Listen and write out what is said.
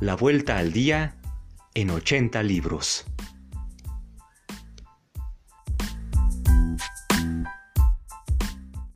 La vuelta al día en 80 libros.